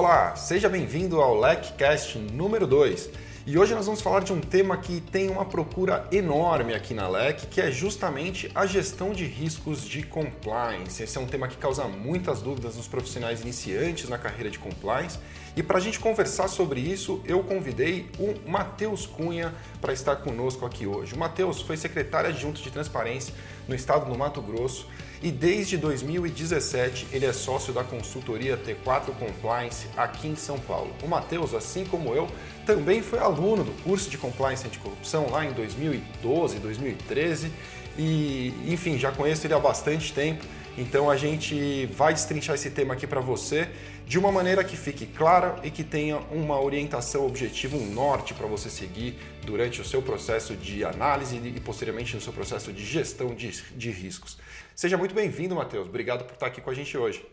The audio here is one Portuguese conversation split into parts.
Olá, seja bem-vindo ao LECCast número 2. E hoje nós vamos falar de um tema que tem uma procura enorme aqui na LEC, que é justamente a gestão de riscos de compliance. Esse é um tema que causa muitas dúvidas nos profissionais iniciantes na carreira de compliance. E para a gente conversar sobre isso, eu convidei o Matheus Cunha para estar conosco aqui hoje. O Matheus foi secretário adjunto de transparência no estado do Mato Grosso e desde 2017 ele é sócio da consultoria T4 Compliance aqui em São Paulo. O Matheus, assim como eu, também foi aluno do curso de Compliance Anticorrupção lá em 2012, 2013 e, enfim, já conheço ele há bastante tempo. Então a gente vai destrinchar esse tema aqui para você de uma maneira que fique clara e que tenha uma orientação objetiva, um norte para você seguir durante o seu processo de análise e posteriormente no seu processo de gestão de, de riscos. Seja muito bem-vindo, Matheus. Obrigado por estar aqui com a gente hoje.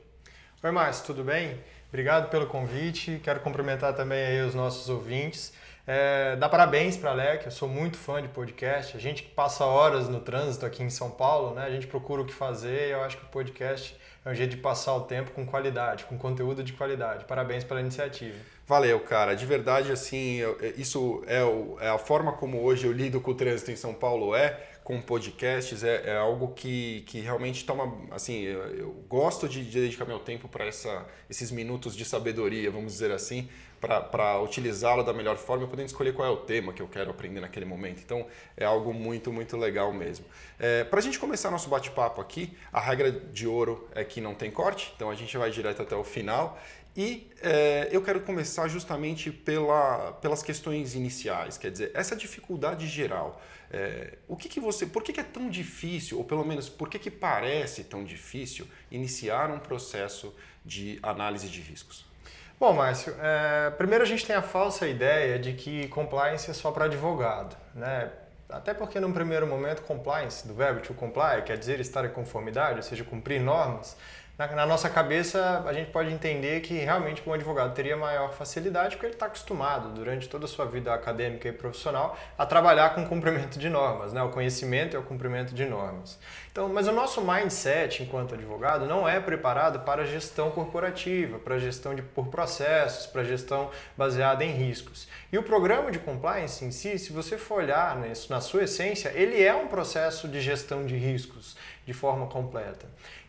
Oi, Márcio, tudo bem? Obrigado pelo convite. Quero cumprimentar também aí os nossos ouvintes. É, dá parabéns para a Alec, eu sou muito fã de podcast. A gente que passa horas no trânsito aqui em São Paulo, né? A gente procura o que fazer eu acho que o podcast é um jeito de passar o tempo com qualidade, com conteúdo de qualidade. Parabéns pela iniciativa. Valeu, cara. De verdade, assim, é, isso é, o, é a forma como hoje eu lido com o trânsito em São Paulo é com podcasts é, é, algo que, que realmente toma assim eu, eu gosto de, de, dedicar meu tempo para esses minutos de sabedoria vamos dizer assim para utilizá-lo da melhor forma podendo escolher qual é o tema que eu quero aprender naquele momento. Então é algo muito muito legal mesmo. É, para a gente começar nosso bate-papo aqui a regra de ouro é que não tem corte então a gente vai direto até o final e é, eu quero começar justamente pela, pelas questões iniciais, quer dizer, essa dificuldade geral. É, o que, que você, por que, que, é tão difícil, ou pelo menos por que, que parece tão difícil iniciar um processo de análise de riscos? Bom, Márcio, é, primeiro a gente tem a falsa ideia de que compliance é só para advogado, né? Até porque, num primeiro momento, compliance, do verbo to comply, quer dizer estar em conformidade, ou seja, cumprir normas, na, na, nossa cabeça a gente pode entender que realmente um advogado teria maior facilidade porque ele está acostumado durante toda a sua vida acadêmica e profissional a trabalhar com o cumprimento de normas, né? o conhecimento e o cumprimento de normas. Então, mas o nosso mindset enquanto advogado não é preparado para a gestão corporativa, para a gestão de, por processos, para a gestão baseada em riscos. E o programa de compliance em si, se você for olhar nisso, na sua essência, ele é um processo de gestão de riscos de forma completa.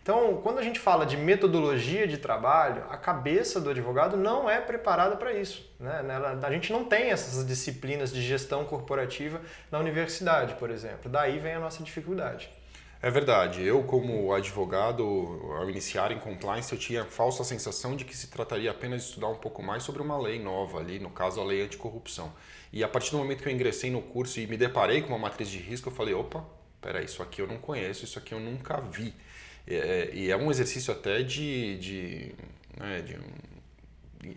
Então, quando a gente fala de metodologia de trabalho, a cabeça do advogado não é preparada para isso. Né? A gente não tem essas disciplinas de gestão corporativa na universidade, por exemplo. Daí vem a nossa dificuldade. É verdade. Eu, como advogado, ao iniciar em compliance, eu tinha a falsa sensação de que se trataria apenas de estudar um pouco mais sobre uma lei nova ali, no caso a lei anticorrupção. E a partir do momento que eu ingressei no curso e me deparei com uma matriz de risco, eu falei, opa, peraí, isso aqui eu não conheço, isso aqui eu nunca vi. É, e é um exercício até de, de, né, de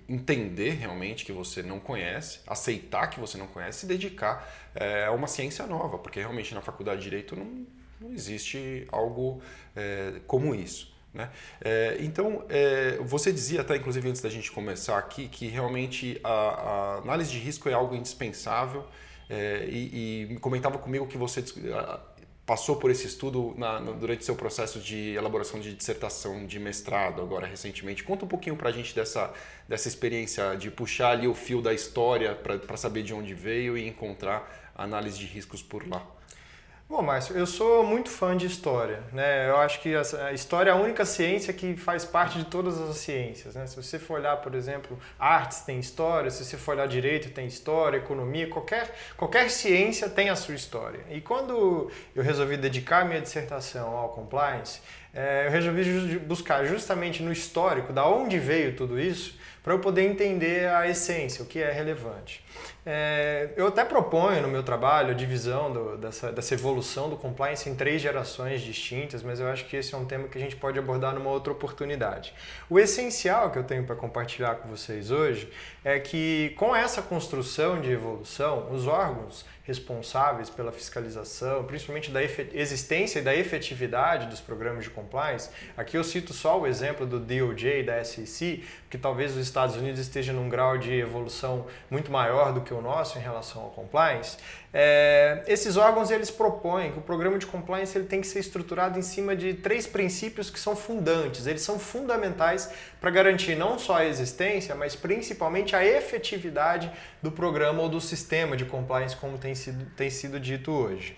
entender realmente que você não conhece, aceitar que você não conhece e dedicar é, a uma ciência nova, porque realmente na faculdade de Direito não, não existe algo é, como isso. Né? É, então, é, você dizia até, inclusive antes da gente começar aqui, que realmente a, a análise de risco é algo indispensável é, e, e, comentava comigo que você passou por esse estudo na, no, durante seu processo de elaboração de dissertação de mestrado agora recentemente. Conta um pouquinho para a gente dessa, dessa experiência de puxar ali o fio da história para saber de onde veio e encontrar análise de riscos por lá. Bom, Márcio, eu sou muito fã de história. Né? Eu acho que a história é a única ciência que faz parte de todas as ciências. Né? Se você for olhar, por exemplo, artes tem história, se você for olhar direito tem história, economia, qualquer, qualquer ciência tem a sua história. E quando eu resolvi dedicar minha dissertação ao compliance, é, eu resolvi buscar justamente no histórico, da onde veio tudo isso, para eu poder entender a essência, o que é relevante. É, eu até proponho no meu trabalho a divisão do, dessa, dessa evolução do compliance em três gerações distintas, mas eu acho que esse é um tema que a gente pode abordar numa outra oportunidade. O essencial que eu tenho para compartilhar com vocês hoje é que com essa construção de evolução, os órgãos responsáveis pela fiscalização, principalmente da existência e da efetividade dos programas de compliance. Aqui eu cito só o exemplo do DOJ da SEC, que talvez os Estados Unidos estejam num grau de evolução muito maior do que o nosso em relação ao compliance. É, esses órgãos eles propõem que o programa de compliance ele tem que ser estruturado em cima de três princípios que são fundantes, eles são fundamentais para garantir não só a existência, mas principalmente a efetividade do programa ou do sistema de compliance, como tem sido, tem sido dito hoje.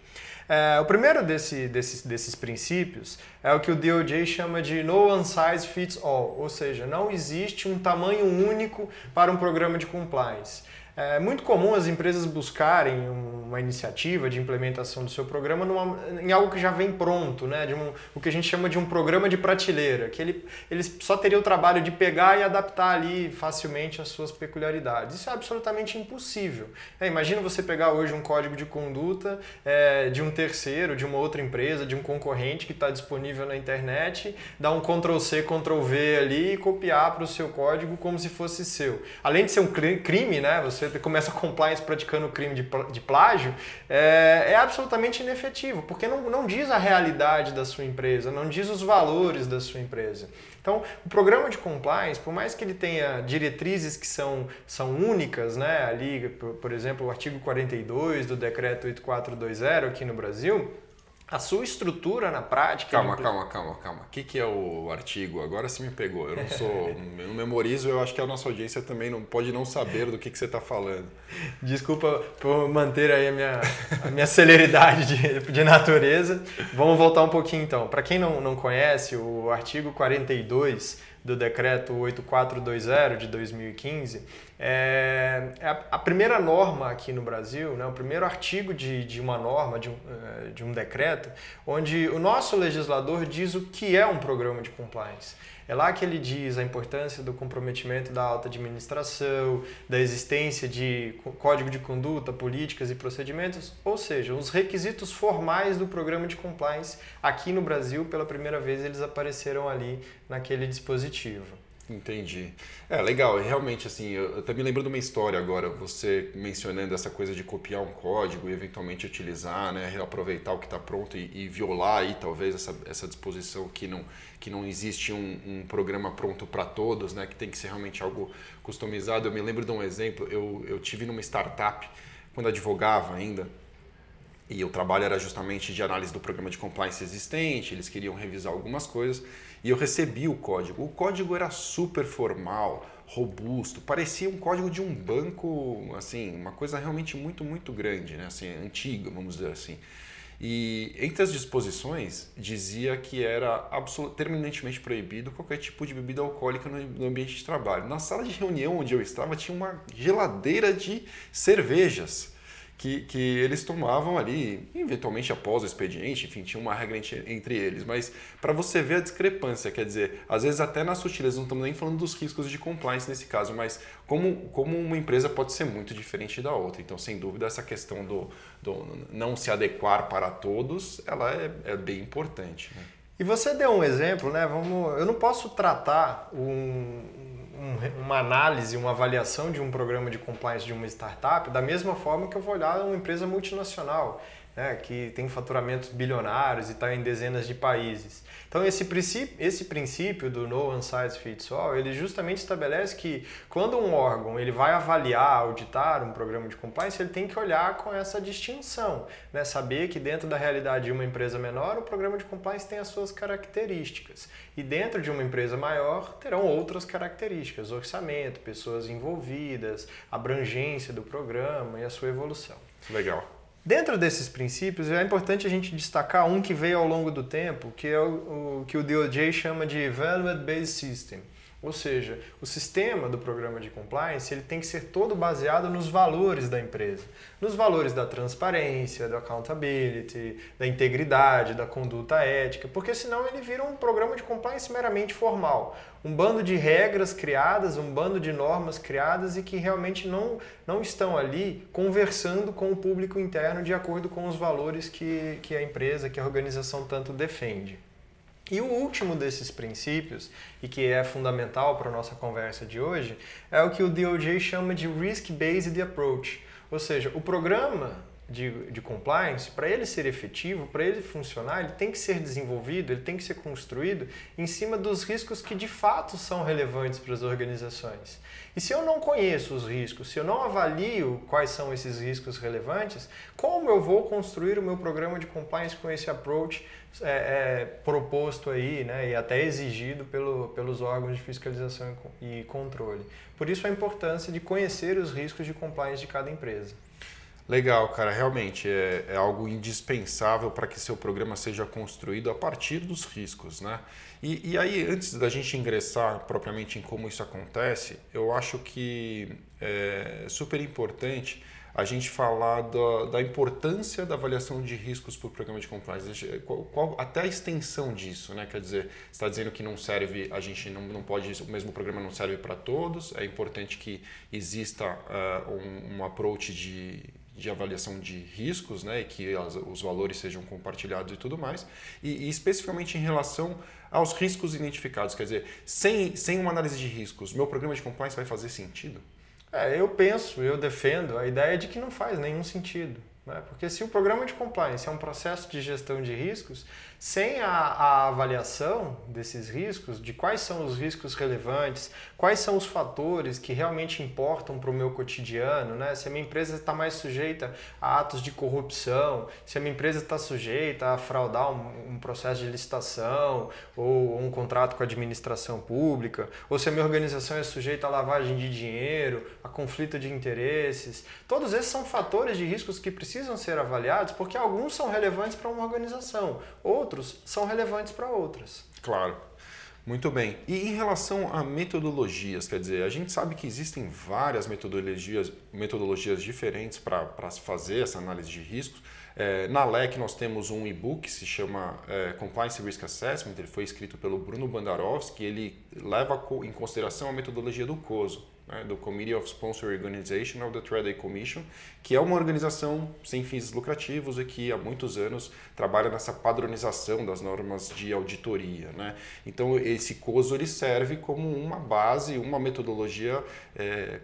É, o primeiro desse, desses, desses princípios é o que o DOJ chama de no one size fits all, ou seja, não existe um tamanho único para um programa de compliance. É muito comum as empresas buscarem uma iniciativa de implementação do seu programa numa, em algo que já vem pronto, né? de um, o que a gente chama de um programa de prateleira, que ele, eles só teriam o trabalho de pegar e adaptar ali facilmente as suas peculiaridades. Isso é absolutamente impossível. É, imagina você pegar hoje um código de conduta é, de um terceiro, de uma outra empresa, de um concorrente que está disponível na internet, dar um Ctrl-C, Ctrl-V ali e copiar para o seu código como se fosse seu. Além de ser um crime, né? Você você começa compliance praticando crime de, de plágio, é, é, absolutamente inefetivo, porque não, não diz a realidade da sua empresa, não diz os valores da sua empresa. Então, o programa de compliance, por mais que ele tenha diretrizes que são, são únicas, né, ali, por, por exemplo, o artigo 42 do decreto 8420 aqui no Brasil, a sua estrutura na prática. Calma, calma, calma, calma. O que, que é o artigo? Agora você me pegou. Eu não sou. eu não memorizo, eu acho que a nossa audiência também não pode não saber do que, que você está falando. Desculpa por manter aí a minha, a minha celeridade de, de natureza. Vamos voltar um pouquinho então. Para quem não, não conhece, o artigo 42 do decreto 8420 de 2015, é, é a, primeira norma aqui no Brasil, né, o primeiro artigo de, de uma norma, de é, de um decreto, onde o nosso legislador diz o que é um programa de compliance. É lá que ele diz a importância do comprometimento da alta administração, da existência de código de conduta, políticas e procedimentos, ou seja, os requisitos formais do programa de compliance aqui no Brasil, pela primeira vez eles apareceram ali naquele dispositivo. Entendi. É legal, realmente assim, eu, eu também lembro de uma história agora, você mencionando essa coisa de copiar um código e eventualmente utilizar, né, reaproveitar o que está pronto e, e, violar aí talvez essa, essa disposição que não, que não existe um, um programa pronto para todos, né, que tem que ser realmente algo customizado. Eu me lembro de um exemplo, eu, eu tive numa startup, quando advogava ainda, e o trabalho era justamente de análise do programa de compliance existente, eles queriam revisar algumas coisas e eu recebi o código. O código era super formal, robusto, parecia um código de um banco, assim, uma coisa realmente muito, muito grande, né? assim, antiga, vamos dizer assim. E entre as disposições dizia que era terminantemente proibido qualquer tipo de bebida alcoólica no ambiente de trabalho. Na sala de reunião onde eu estava tinha uma geladeira de cervejas que, que eles tomavam ali, eventualmente após o expediente, enfim, tinha uma regra entre eles. Mas para você ver a discrepância, quer dizer, às vezes até na sutileza, não estamos nem falando dos riscos de compliance nesse caso, mas como, como uma empresa pode ser muito diferente da outra. Então, sem dúvida, essa questão do, do não se adequar para todos, ela é, é bem importante. Né? E você deu um exemplo, né? Vamos, eu não posso tratar um, um, uma análise, uma avaliação de um programa de compliance de uma startup da mesma forma que eu vou olhar uma empresa multinacional, né, que tem faturamentos bilionários e está em dezenas de países. Então esse princípio, esse princípio do no one size fits all, ele justamente estabelece que quando um órgão ele vai avaliar, auditar um programa de compliance, ele tem que olhar com essa distinção, né? saber que dentro da realidade de uma empresa menor, o programa de compliance tem as suas características e dentro de uma empresa maior terão outras características, orçamento, pessoas envolvidas, abrangência do programa e a sua evolução. Legal. Dentro desses princípios, é importante a gente destacar um que veio ao longo do tempo, que é o, o que o DOJ chama de Evaluate Based System. Ou seja, o sistema do programa de compliance ele tem que ser todo baseado nos valores da empresa, nos valores da transparência, da accountability, da integridade, da conduta ética, porque senão ele vira um programa de compliance meramente formal, um bando de regras criadas, um bando de normas criadas e que realmente não, não estão ali conversando com o público interno de acordo com os valores que, que a empresa, que a organização tanto defende. E o último desses princípios, e que é fundamental para a nossa conversa de hoje, é o que o DOJ chama de Risk-Based Approach. Ou seja, o programa de, de compliance, para ele ser efetivo, para ele funcionar, ele tem que ser desenvolvido, ele tem que ser construído em cima dos riscos que de fato são relevantes para as organizações. E se eu não conheço os riscos, se eu não avalio quais são esses riscos relevantes, como eu vou construir o meu programa de compliance com esse approach é, é, proposto aí, né, e até exigido pelo, pelos órgãos de fiscalização e controle? Por isso a importância de conhecer os riscos de compliance de cada empresa. Legal, cara. Realmente é, é algo indispensável para que seu programa seja construído a partir dos riscos, né? E, e, aí, antes da gente ingressar propriamente em como isso acontece, eu acho que é super importante a gente falar da, da importância da avaliação de riscos para o programa de compliance, qual, qual, até a extensão disso, né? Quer dizer, está dizendo que não serve, a gente não, não pode, o mesmo programa não serve para todos, é importante que exista uh, um, um approach de de avaliação de riscos, né, e que as, os valores sejam compartilhados e tudo mais, e, e, especificamente em relação aos riscos identificados, quer dizer, sem, sem uma análise de riscos, meu programa de compliance vai fazer sentido? É, eu penso, eu defendo a ideia de que não faz nenhum sentido. Né? Porque se o programa de compliance é um processo de gestão de riscos, sem a, a, avaliação desses riscos, de quais são os riscos relevantes, quais são os fatores que realmente importam para o meu cotidiano, né? se a minha empresa está mais sujeita a atos de corrupção, se a minha empresa está sujeita a fraudar um, um, processo de licitação ou um contrato com a administração pública, ou se a minha organização é sujeita a lavagem de dinheiro, a conflito de interesses. Todos esses são fatores de riscos que precisam ser avaliados porque alguns são relevantes para uma organização, outros outros são relevantes para outras. Claro. Muito bem. E em relação a metodologias, quer dizer, a gente sabe que existem várias metodologias, metodologias diferentes para fazer essa análise de riscos. É, na LEC nós temos um e-book que se chama é, Compliance Risk Assessment, ele foi escrito pelo Bruno Bandarovski, ele leva em consideração a metodologia do COSO né, do Committee of Sponsor Organization of the Trade Commission, que é uma organização sem fins lucrativos e que há muitos anos trabalha nessa padronização das normas de auditoria. Né? Então, esse COSO ele serve como uma base, uma metodologia é,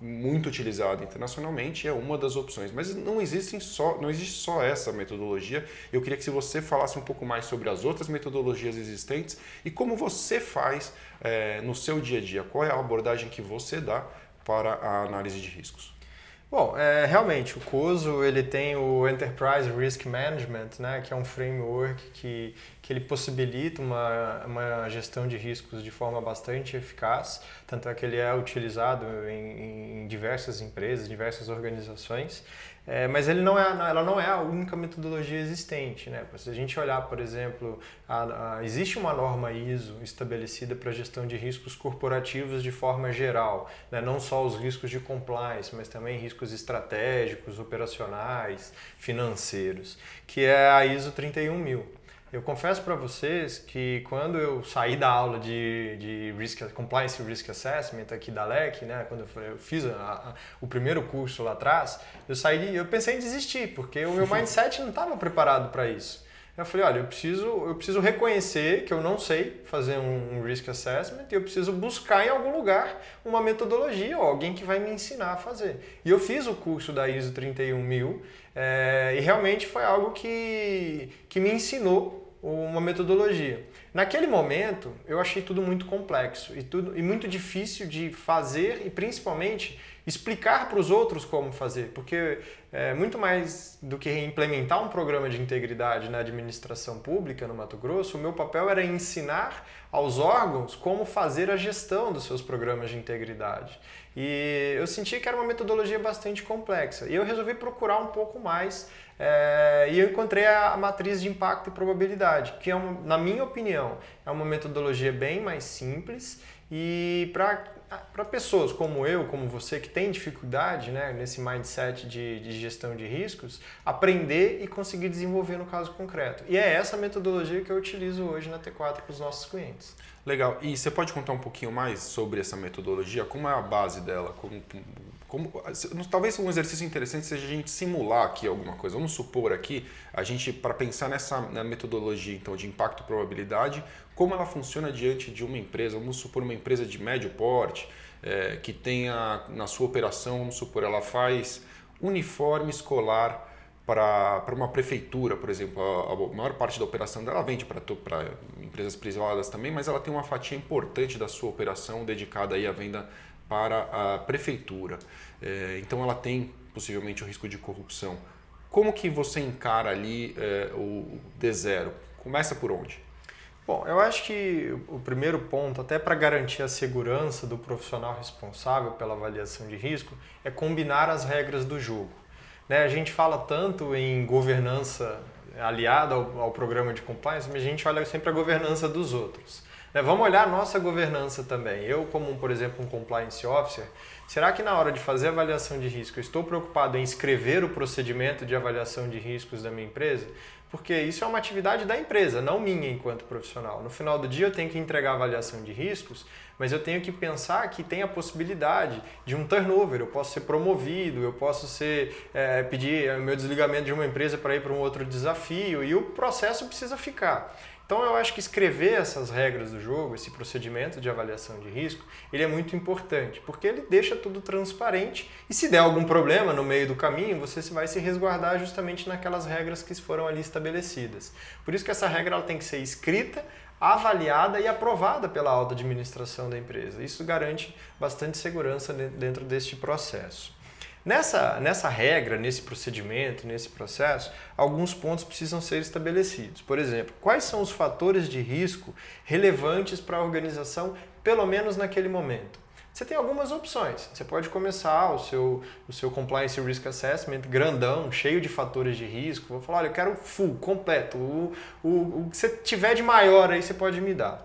muito utilizada internacionalmente é uma das opções, mas não existe só não existe só essa metodologia. Eu queria que você falasse um pouco mais sobre as outras metodologias existentes e como você faz é, no seu dia a dia. Qual é a abordagem que você dá para a análise de riscos? Bom, é, realmente o COSO ele tem o Enterprise Risk Management, né, que é um framework que, que ele possibilita uma, uma gestão de riscos de forma bastante eficaz, tanto é que ele é utilizado em, em diversas empresas, diversas organizações. É, mas ele não é, ela não é a única metodologia existente. Né? Se a gente olhar, por exemplo, a, a, existe uma norma ISO estabelecida para gestão de riscos corporativos de forma geral, né? não só os riscos de compliance, mas também riscos estratégicos, operacionais, financeiros, que é a ISO 31000. Eu confesso para vocês que quando eu saí da aula de, de risk, Compliance Risk Assessment aqui da LEC, né, quando eu, fiz a, a, o primeiro curso lá atrás, eu saí eu pensei em desistir, porque o meu mindset não estava preparado para isso. Eu falei, olha, eu preciso, eu preciso reconhecer que eu não sei fazer um, um risk assessment e eu preciso buscar em algum lugar uma metodologia ou alguém que vai me ensinar a fazer. E eu fiz o curso da ISO 31000 é, e realmente foi algo que, que me ensinou uma metodologia. Naquele momento, eu achei tudo muito complexo e, tudo, e muito difícil de fazer e principalmente explicar para os outros como fazer, porque é, muito mais do que implementar um programa de integridade na administração pública no Mato Grosso, o meu papel era ensinar aos órgãos como fazer a gestão dos seus programas de integridade. E eu senti que era uma metodologia bastante complexa. E eu resolvi procurar um pouco mais é, e eu encontrei a, matriz de impacto e probabilidade, que é, uma, na minha opinião, é uma metodologia bem mais simples e para pessoas como eu, como você, que tem dificuldade né, nesse mindset de, de, gestão de riscos, aprender e conseguir desenvolver no caso concreto. E é essa metodologia que eu utilizo hoje na T4 para os nossos clientes. Legal. E você pode contar um pouquinho mais sobre essa metodologia? Como é a base dela? Como, como, talvez um exercício interessante seja a gente simular aqui alguma coisa. Vamos supor aqui, a gente, para pensar nessa na metodologia então, de impacto probabilidade, como ela funciona diante de uma empresa, vamos supor uma empresa de médio porte, é, que tenha na sua operação, vamos supor, ela faz uniforme escolar para uma prefeitura, por exemplo, a, a, maior parte da operação dela vende para empresas privadas também, mas ela tem uma fatia importante da sua operação dedicada aí à venda para a prefeitura. É, então ela tem possivelmente o risco de corrupção. Como que você encara ali é, o D0? Começa por onde? Bom, eu acho que o primeiro ponto, até para garantir a segurança do profissional responsável pela avaliação de risco, é combinar as regras do jogo. Né? A gente fala tanto em governança aliada ao, ao, programa de compliance, mas a gente olha sempre a governança dos outros. Né? Vamos olhar a nossa governança também. Eu, como, por exemplo, um compliance officer, será que na hora de fazer avaliação de risco, eu estou preocupado em escrever o procedimento de avaliação de riscos da minha empresa? porque isso é uma atividade da empresa, não minha enquanto profissional. No final do dia eu tenho que entregar avaliação de riscos, mas eu tenho que pensar que tem a possibilidade de um turnover, eu posso ser promovido, eu posso ser é, pedir o meu desligamento de uma empresa para ir para um outro desafio e o processo precisa ficar. Então eu acho que escrever essas regras do jogo, esse procedimento de avaliação de risco, ele é muito importante, porque ele deixa tudo transparente e se der algum problema no meio do caminho, você vai se resguardar justamente naquelas regras que foram ali estabelecidas. Por isso que essa regra ela tem que ser escrita, avaliada e aprovada pela alta administração da empresa. Isso garante bastante segurança dentro deste processo. Nessa, nessa regra, nesse procedimento, nesse processo, alguns pontos precisam ser estabelecidos. Por exemplo, quais são os fatores de risco relevantes para a organização, pelo menos naquele momento? Você tem algumas opções. Você pode começar o seu, o seu Compliance Risk Assessment grandão, cheio de fatores de risco. Vou falar, olha, eu quero full, completo. O, o, o que você tiver de maior aí, você pode me dar.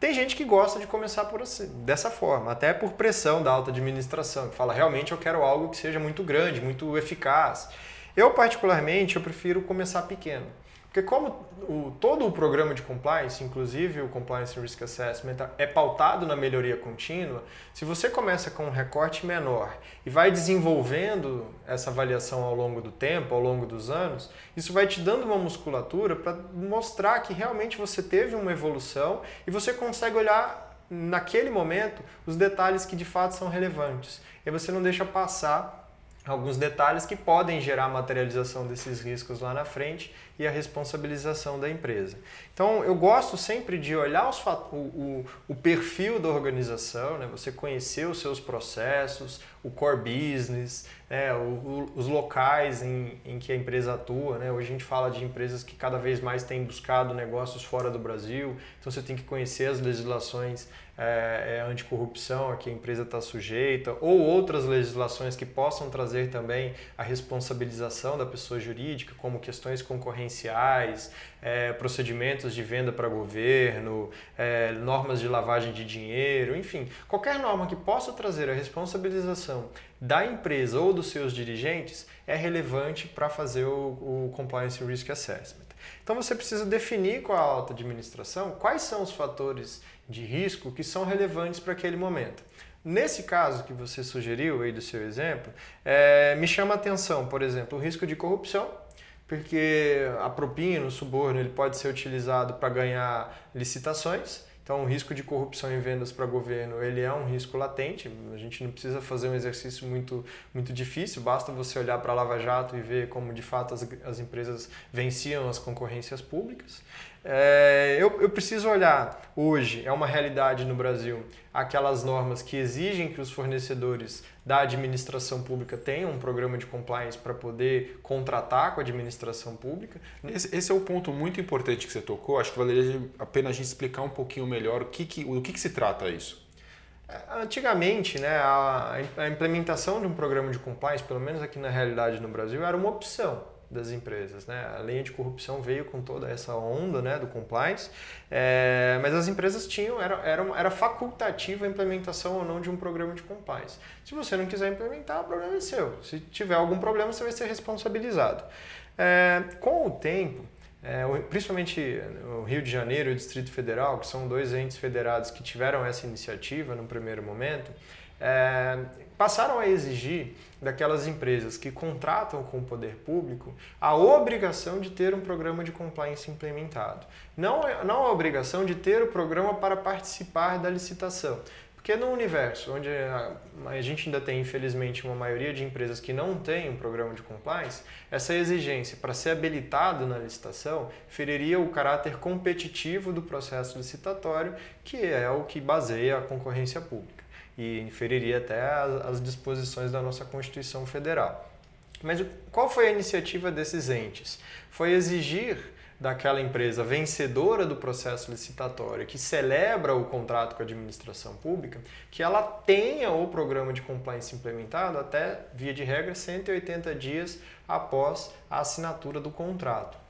Tem gente que gosta de começar por assim, dessa forma, até por pressão da alta administração, que fala realmente eu quero algo que seja muito grande, muito eficaz. Eu particularmente eu prefiro começar pequeno. Porque como o, todo o programa de compliance, inclusive o Compliance Risk Assessment, é pautado na melhoria contínua, se você começa com um recorte menor e vai desenvolvendo essa avaliação ao longo do tempo, ao longo dos anos, isso vai te dando uma musculatura para mostrar que realmente você teve uma evolução e você consegue olhar naquele momento os detalhes que de fato são relevantes. E você não deixa passar alguns detalhes que podem gerar materialização desses riscos lá na frente e a responsabilização da empresa. Então, eu gosto sempre de olhar os, o, o, o, perfil da organização, né? você conhecer os seus processos, o core business, né? o, os locais em, em que a empresa atua. Né? Hoje a gente fala de empresas que cada vez mais têm buscado negócios fora do Brasil, então você tem que conhecer as legislações é, é, anticorrupção a que a empresa está sujeita, ou outras legislações que possam trazer também a responsabilização da pessoa jurídica, como questões é, procedimentos de venda para governo, é, normas de lavagem de dinheiro, enfim, qualquer norma que possa trazer a responsabilização da empresa ou dos seus dirigentes é relevante para fazer o, o Compliance Risk Assessment. Então você precisa definir com a alta administração quais são os fatores de risco que são relevantes para aquele momento. Nesse caso que você sugeriu aí do seu exemplo, é, me chama a atenção, por exemplo, o risco de corrupção, porque a propina, o suborno, ele pode ser utilizado para ganhar licitações. Então, o risco de corrupção em vendas para governo ele é um risco latente. A gente não precisa fazer um exercício muito, muito difícil, basta você olhar para a Lava Jato e ver como de fato as, as empresas venciam as concorrências públicas. É, eu, eu preciso olhar hoje, é uma realidade no Brasil, aquelas normas que exigem que os fornecedores da administração pública tenham um programa de compliance para poder contratar com a administração pública. Esse, esse, é um ponto muito importante que você tocou. Acho que valeria a pena a gente explicar um pouquinho melhor o que, que, o que, que se trata isso. É, antigamente, né, a, a implementação de um programa de compliance, pelo menos aqui na realidade no Brasil, era uma opção das empresas. Né? A lei anticorrupção veio com toda essa onda né, do compliance, é, mas as empresas tinham, era, era, era facultativa a implementação ou não de um programa de compliance. Se você não quiser implementar, o problema é seu. Se tiver algum problema, você vai ser responsabilizado. É, com o tempo, é, principalmente o Rio de Janeiro e o Distrito Federal, que são dois entes federados que tiveram essa iniciativa no primeiro momento, é, passaram a exigir daquelas empresas que contratam com o poder público a obrigação de ter um programa de compliance implementado. Não, não a obrigação de ter o programa para participar da licitação. Porque no universo onde a, a gente ainda tem, infelizmente, uma maioria de empresas que não tem um programa de compliance, essa exigência para ser habilitado na licitação feriria o caráter competitivo do processo licitatório, que é o que baseia a concorrência pública e inferiria até as disposições da nossa Constituição Federal. Mas qual foi a iniciativa desses entes? Foi exigir daquela empresa vencedora do processo licitatório, que celebra o contrato com a administração pública, que ela tenha o programa de compliance implementado até, via de regra, 180 dias após a assinatura do contrato.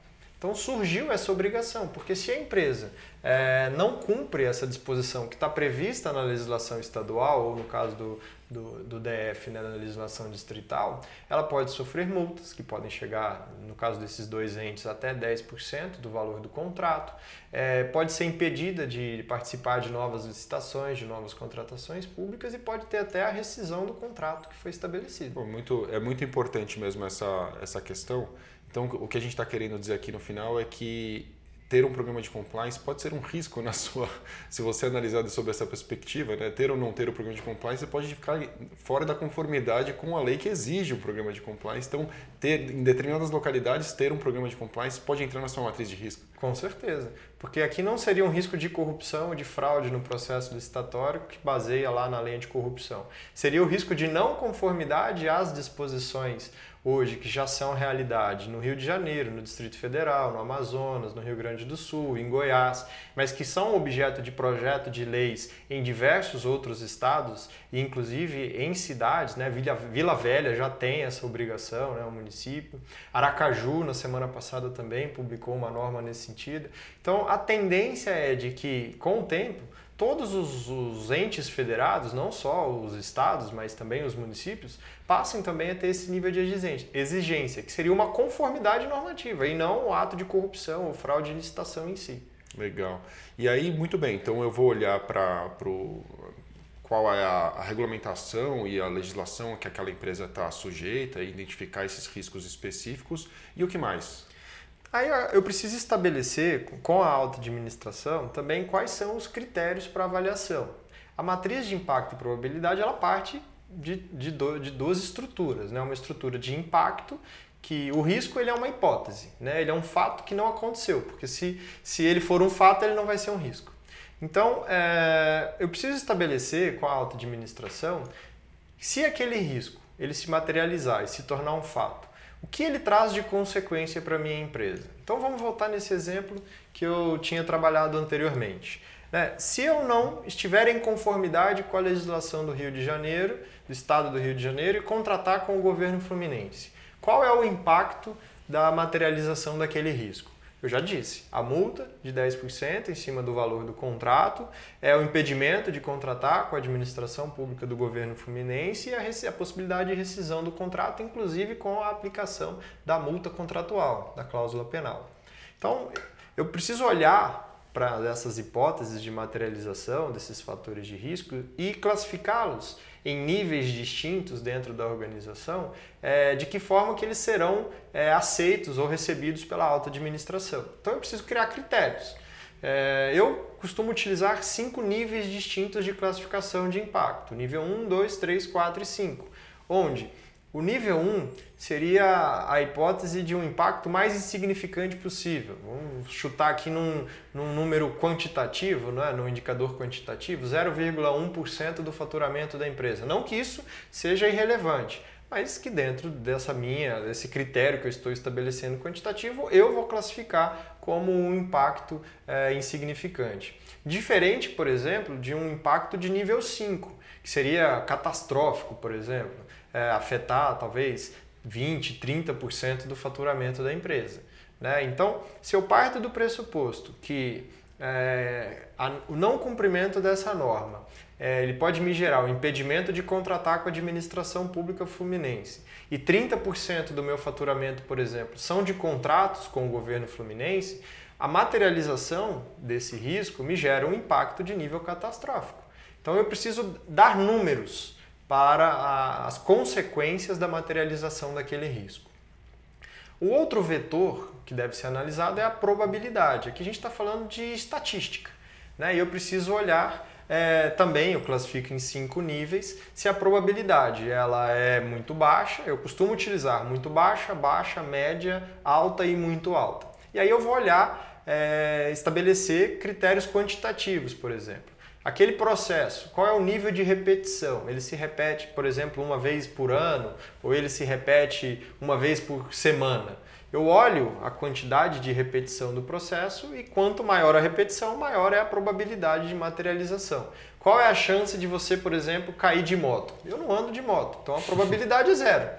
Então surgiu essa obrigação, porque se a empresa é, não cumpre essa disposição que está prevista na legislação estadual, ou no caso do, do, do DF, né, na legislação distrital, ela pode sofrer multas, que podem chegar, no caso desses dois entes, até 10% do valor do contrato, é, pode ser impedida de participar de novas licitações, de novas contratações públicas e pode ter até a rescisão do contrato que foi estabelecido. Pô, muito, é muito importante mesmo essa, essa questão. Então, o que a gente está querendo dizer aqui no final é que ter um programa de compliance pode ser um risco na sua, se você analisar sobre essa perspectiva, né? ter ou não ter o programa de compliance, você pode ficar fora da conformidade com a lei que exige um programa de compliance. Então, ter em determinadas localidades ter um programa de compliance pode entrar na sua matriz de risco. Com certeza, porque aqui não seria um risco de corrupção ou de fraude no processo licitatório que baseia lá na lei de corrupção. Seria o risco de não conformidade às disposições hoje que já são realidade no Rio de Janeiro, no Distrito Federal, no Amazonas, no Rio Grande do Sul, em Goiás, mas que são objeto de projeto de leis em diversos outros estados e inclusive em cidades, né? Vila, Vila Velha já tem essa obrigação, né? o município. Aracaju na semana passada também publicou uma norma nesse sentido. Então a tendência é de que com o tempo todos os, os, entes federados, não só os estados, mas também os municípios, passem também a ter esse nível de exigência, que seria uma conformidade normativa e não o ato de corrupção ou fraude de licitação em si. Legal. E aí, muito bem, então eu vou olhar para qual é a, a, regulamentação e a legislação que aquela empresa está sujeita, e identificar esses riscos específicos e o que mais? Aí eu preciso estabelecer com a alta administração também quais são os critérios para avaliação. A matriz de impacto e probabilidade ela parte de, de, do, de duas estruturas, né? Uma estrutura de impacto que o risco ele é uma hipótese, né? Ele é um fato que não aconteceu, porque se, se ele for um fato ele não vai ser um risco. Então é, eu preciso estabelecer com a alta administração se aquele risco ele se materializar e se tornar um fato o que ele traz de consequência para a minha empresa? Então vamos voltar nesse exemplo que eu tinha trabalhado anteriormente. Né? Se eu não estiver em conformidade com a legislação do Rio de Janeiro, do Estado do Rio de Janeiro, e contratar com o governo fluminense, qual é o impacto da materialização daquele risco? Eu já disse, a multa de 10% em cima do valor do contrato é o impedimento de contratar com a administração pública do governo fluminense e a, a possibilidade de rescisão do contrato, inclusive com a aplicação da multa contratual, da cláusula penal. Então, eu preciso olhar para essas hipóteses de materialização desses fatores de risco e classificá-los em níveis distintos dentro da organização, é, de que forma que eles serão é, aceitos ou recebidos pela alta administração. Então eu preciso criar critérios. É, eu costumo utilizar cinco níveis distintos de classificação de impacto: nível 1, 2, 3, 4 e 5, onde o nível 1 seria a hipótese de um impacto mais insignificante possível. Vamos chutar aqui num, num número quantitativo, né, num indicador quantitativo, 0,1% do faturamento da empresa. Não que isso seja irrelevante, mas que dentro dessa minha, desse critério que eu estou estabelecendo quantitativo, eu vou classificar como um impacto é, insignificante. Diferente, por exemplo, de um impacto de nível 5, que seria catastrófico, por exemplo é, afetar talvez 20, 30% do faturamento da empresa. Né? Então, se eu parto do pressuposto que é, a, o não cumprimento dessa norma é, ele pode me gerar o impedimento de contratar com a administração pública fluminense e 30% do meu faturamento, por exemplo, são de contratos com o governo fluminense, a materialização desse risco me gera um impacto de nível catastrófico. Então eu preciso dar números para as consequências da materialização daquele risco. O outro vetor que deve ser analisado é a probabilidade. Aqui a gente está falando de estatística. Né? E eu preciso olhar é, também eu classifico em cinco níveis. Se a probabilidade ela é muito baixa, eu costumo utilizar muito baixa, baixa, média, alta e muito alta. E aí eu vou olhar, é, estabelecer critérios quantitativos, por exemplo. Aquele processo, qual é o nível de repetição? Ele se repete, por exemplo, uma vez por ano ou ele se repete uma vez por semana? Eu olho a quantidade de repetição do processo e quanto maior a repetição, maior é a probabilidade de materialização. Qual é a chance de você, por exemplo, cair de moto? Eu não ando de moto, então a probabilidade é zero.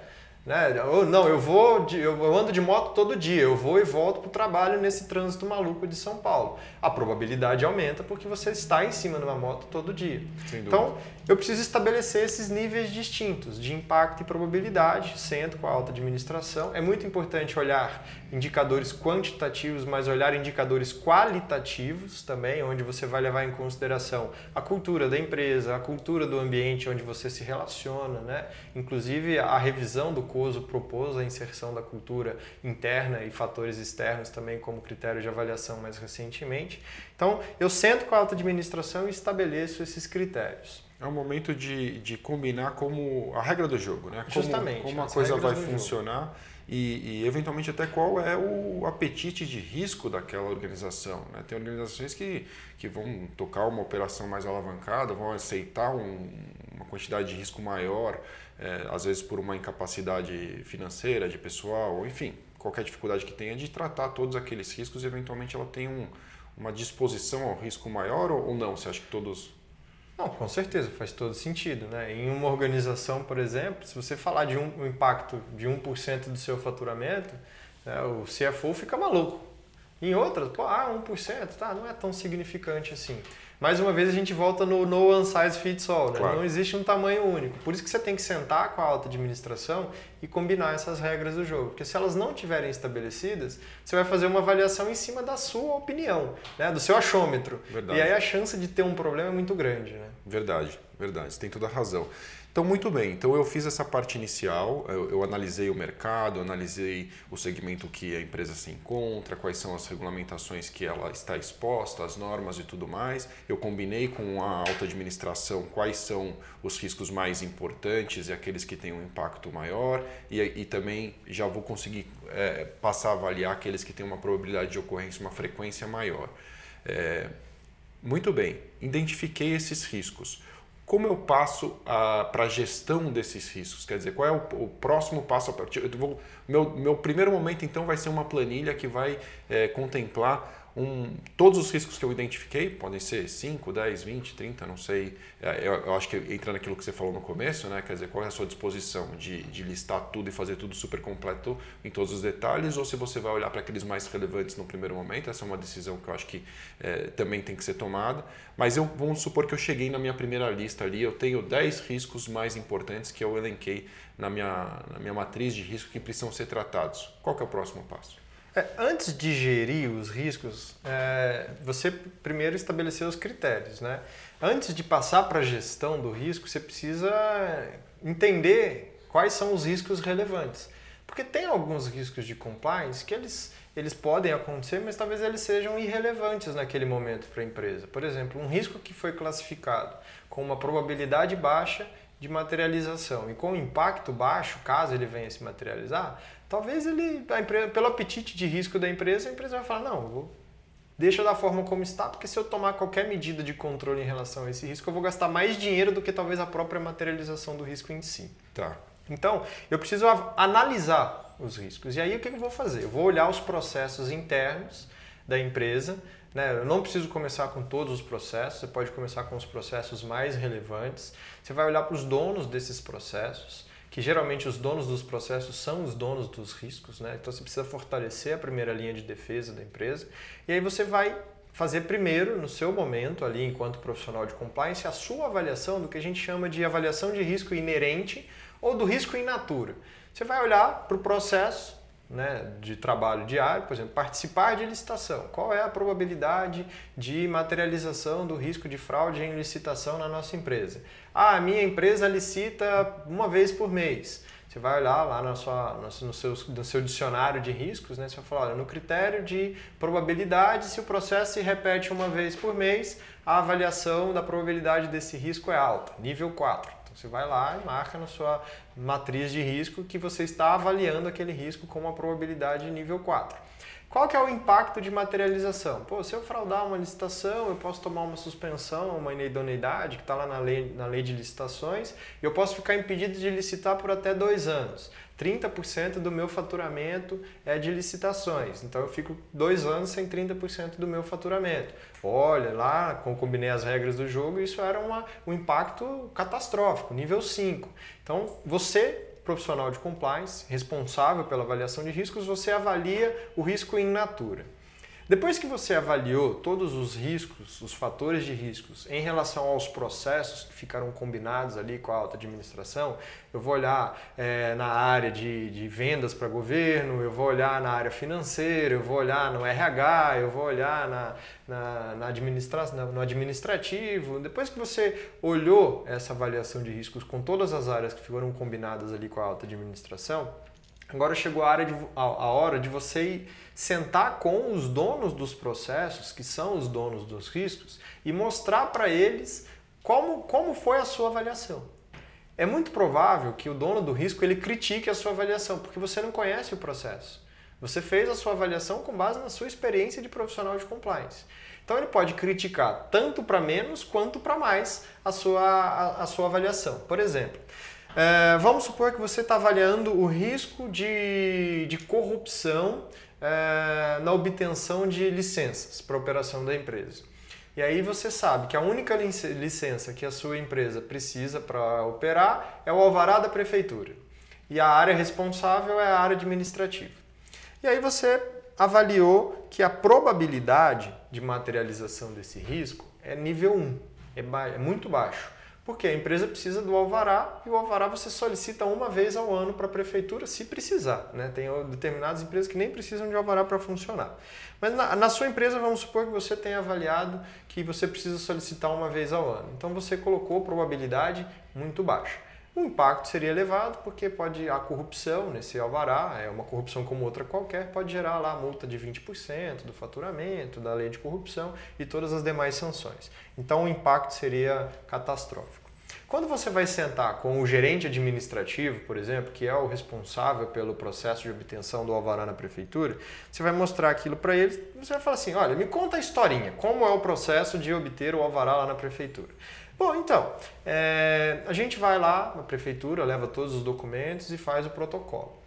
Né? Eu, não, eu vou, de, eu ando de moto todo dia, eu vou e volto para o trabalho nesse trânsito maluco de São Paulo. A probabilidade aumenta porque você está em cima de uma moto todo dia. Então, eu preciso estabelecer esses níveis distintos de impacto e probabilidade, sendo com a alta administração. É muito importante olhar indicadores quantitativos, mas olhar indicadores qualitativos também, onde você vai levar em consideração a cultura da empresa, a cultura do ambiente onde você se relaciona, né? Inclusive a revisão do COSO propôs a inserção da cultura interna e fatores externos também como critério de avaliação mais recentemente. Então, eu sento com a alta administração e estabeleço esses critérios. É um momento de, de combinar como a regra do jogo, né? Como, Justamente. Como a coisa vai funcionar e, e, eventualmente até qual é o apetite de risco daquela organização. Né? Tem organizações que, que vão tocar uma operação mais alavancada, vão aceitar um, uma quantidade de risco maior, é, às vezes por uma incapacidade financeira, de pessoal, enfim, qualquer dificuldade que tenha de tratar todos aqueles riscos, eventualmente ela tem um, uma disposição ao risco maior ou, ou não? Você acha que todos não, com certeza, faz todo sentido. Né? Em uma organização, por exemplo, se você falar de um, um impacto de 1% do seu faturamento, né, o CFO fica maluco. Em outras, pô, ah, 1%, tá, não é tão significante assim mais uma vez a gente volta no no one size fits all, né? Claro. Não existe um tamanho único. Por isso que você tem que sentar com a alta administração e combinar essas regras do jogo. Porque se elas não tiverem estabelecidas, você vai fazer uma avaliação em cima da sua opinião, né? do seu achômetro. Verdade. E aí a chance de ter um problema é muito grande. Né? Verdade, verdade. Você tem toda a razão. Então, muito bem. Então, eu fiz essa parte inicial, eu, eu, analisei o mercado, analisei o segmento que a empresa se encontra, quais são as regulamentações que ela está exposta, as normas e tudo mais. Eu combinei com a alta administração quais são os riscos mais importantes e aqueles que têm um impacto maior, e, e também já vou conseguir é, passar a avaliar aqueles que têm uma probabilidade de ocorrência, uma frequência maior. É, muito bem, identifiquei esses riscos como eu passo para a gestão desses riscos? Quer dizer, qual é o, o próximo passo a partir? Vou, meu, meu primeiro momento, então, vai ser uma planilha que vai é, contemplar um, todos os riscos que eu identifiquei, podem ser 5, 10, 20, 30, não sei. É, eu, eu, acho que entra naquilo que você falou no começo, né? quer dizer, qual é a sua disposição de, de listar tudo e fazer tudo super completo em todos os detalhes, ou se você vai olhar para aqueles mais relevantes no primeiro momento, essa é uma decisão que eu acho que é, também tem que ser tomada. Mas eu vamos supor que eu cheguei na minha primeira lista ali, eu tenho 10 riscos mais importantes que eu elenquei na minha, na minha matriz de risco que precisam ser tratados. Qual que é o próximo passo? É, antes de gerir os riscos, é, você primeiro estabeleceu os critérios. Né? Antes de passar para a gestão do risco, você precisa entender quais são os riscos relevantes. Porque tem alguns riscos de compliance que eles, eles podem acontecer, mas talvez eles sejam irrelevantes naquele momento para a empresa. Por exemplo, um risco que foi classificado com uma probabilidade baixa de materialização e com impacto baixo, caso ele venha se materializar, talvez ele, empresa, pelo apetite de risco da empresa, a empresa vai falar, não, vou, deixa da forma como está, porque se eu tomar qualquer medida de controle em relação a esse risco, eu vou gastar mais dinheiro do que talvez a própria materialização do risco em si. Tá. Então, eu preciso analisar os riscos. E aí, o que eu vou fazer? Eu vou olhar os processos internos da empresa. Né? Eu não preciso começar com todos os processos, você pode começar com os processos mais relevantes. Você vai olhar para os donos desses processos que geralmente os donos dos processos são os donos dos riscos, né? Então você precisa fortalecer a primeira linha de defesa da empresa e aí você vai fazer primeiro, no seu momento ali enquanto profissional de compliance, a sua avaliação do que a gente chama de avaliação de risco inerente ou do risco in natura. Você vai olhar para o processo né, de trabalho diário, por exemplo, participar de licitação. Qual é a probabilidade de materialização do risco de fraude em licitação na nossa empresa? Ah, a minha empresa licita uma vez por mês. Você vai olhar lá na sua, no, seu, no seu dicionário de riscos, né? você vai falar, olha, no critério de probabilidade, se o processo se repete uma vez por mês, a avaliação da probabilidade desse risco é alta, nível 4. Então você vai lá e marca na sua matriz de risco que você está avaliando aquele risco com uma probabilidade nível 4. Qual que é o impacto de materialização? Pô, se eu fraudar uma licitação, eu posso tomar uma suspensão, uma idoneidade, que está lá na lei, na lei de licitações, e eu posso ficar impedido de licitar por até dois anos. 30% do meu faturamento é de licitações, então eu fico dois anos sem 30% do meu faturamento. Olha, lá, combinei as regras do jogo, isso era uma, um impacto catastrófico, nível 5. Então, você profissional de compliance, responsável pela avaliação de riscos, você avalia o risco in natura. Depois que você avaliou todos os riscos, os fatores de riscos em relação aos processos que ficaram combinados ali com a alta administração, eu vou olhar é, na área de, de vendas para governo, eu vou olhar na área financeira, eu vou olhar no RH, eu vou olhar na, na, na no administrativo. Depois que você olhou essa avaliação de riscos com todas as áreas que foram combinadas ali com a alta administração, agora chegou a, área de, a, a hora de você sentar com os donos dos processos, que são os donos dos riscos, e mostrar para eles como, como foi a sua avaliação. É muito provável que o dono do risco ele critique a sua avaliação, porque você não conhece o processo. Você fez a sua avaliação com base na sua experiência de profissional de compliance. Então ele pode criticar tanto para menos quanto para mais a sua, a, a, sua avaliação. Por exemplo, é, vamos supor que você está avaliando o risco de, de corrupção é, na obtenção de licenças para operação da empresa. E aí você sabe que a única licença que a sua empresa precisa para operar é o alvará da prefeitura. E a área responsável é a área administrativa. E aí você avaliou que a probabilidade de materialização desse risco é nível 1, é, é muito baixo. Porque a empresa precisa do alvará e o alvará você solicita uma vez ao ano para a prefeitura, se precisar. Né? Tem determinadas empresas que nem precisam de alvará para funcionar. Mas na, na, sua empresa, vamos supor que você tenha avaliado que você precisa solicitar uma vez ao ano. Então você colocou probabilidade muito baixa. O impacto seria elevado porque pode a corrupção nesse alvará, é uma corrupção como outra qualquer, pode gerar lá multa de 20% do faturamento, da lei de corrupção e todas as demais sanções. Então o impacto seria catastrófico. Quando você vai sentar com o gerente administrativo, por exemplo, que é o responsável pelo processo de obtenção do alvará na prefeitura, você vai mostrar aquilo para ele, você vai falar assim: "Olha, me conta a historinha, como é o processo de obter o alvará lá na prefeitura?" Bom, então, é, a gente vai lá na prefeitura, leva todos os documentos e faz o protocolo.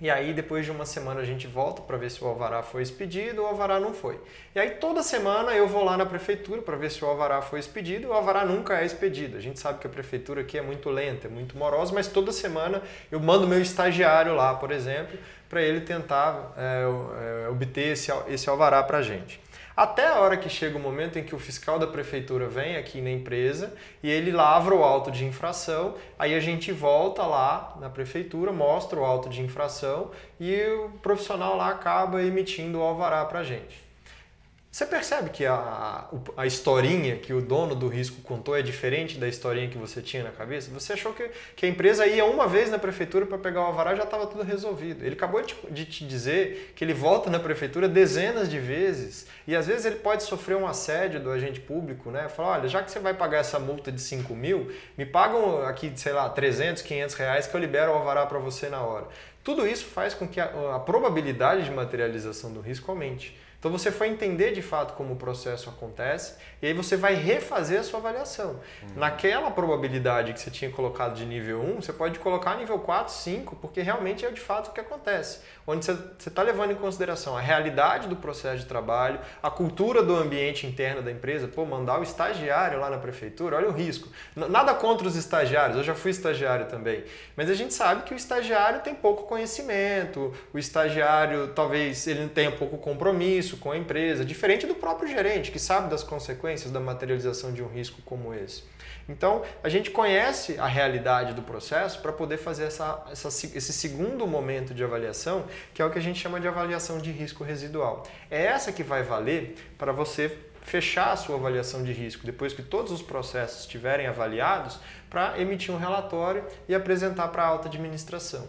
E aí, depois de uma semana, a gente volta para ver se o alvará foi expedido ou o alvará não foi. E aí, toda semana eu vou lá na prefeitura para ver se o alvará foi expedido o alvará nunca é expedido. A gente sabe que a prefeitura aqui é muito lenta, é muito morosa, mas toda semana eu mando meu estagiário lá, por exemplo, para ele tentar é, obter esse, esse alvará para a gente. Até a hora que chega o momento em que o fiscal da prefeitura vem aqui na empresa e ele lavra o auto de infração, aí a gente volta lá na prefeitura, mostra o auto de infração e o profissional lá acaba emitindo o alvará para a gente. Você percebe que a, a historinha que o dono do risco contou é diferente da historinha que você tinha na cabeça? Você achou que, que a empresa ia uma vez na prefeitura para pegar o alvará e já estava tudo resolvido. Ele acabou de, de, te dizer que ele volta na prefeitura dezenas de vezes e às vezes ele pode sofrer um assédio do agente público, né? Falar, olha, já que você vai pagar essa multa de 5 mil, me pagam aqui, sei lá, 300, 500 reais que eu libero o alvará para você na hora. Tudo isso faz com que a, a probabilidade de materialização do risco aumente. Então você foi entender de fato como o processo acontece e aí você vai refazer a sua avaliação. Uhum. Naquela probabilidade que você tinha colocado de nível 1, você pode colocar nível 4, 5, porque realmente é de fato o que acontece. Onde você está levando em consideração a realidade do processo de trabalho, a cultura do ambiente interno da empresa. Pô, mandar o estagiário lá na prefeitura, olha o risco. Nada contra os estagiários, eu já fui estagiário também. Mas a gente sabe que o estagiário tem pouco conhecimento, o estagiário talvez ele tenha pouco compromisso isso com a empresa, diferente do próprio gerente, que sabe das consequências da materialização de um risco como esse. Então, a gente conhece a realidade do processo para poder fazer essa, essa, esse segundo momento de avaliação, que é o que a gente chama de avaliação de risco residual. É essa que vai valer para você fechar a sua avaliação de risco depois que todos os processos estiverem avaliados para emitir um relatório e apresentar para a alta administração.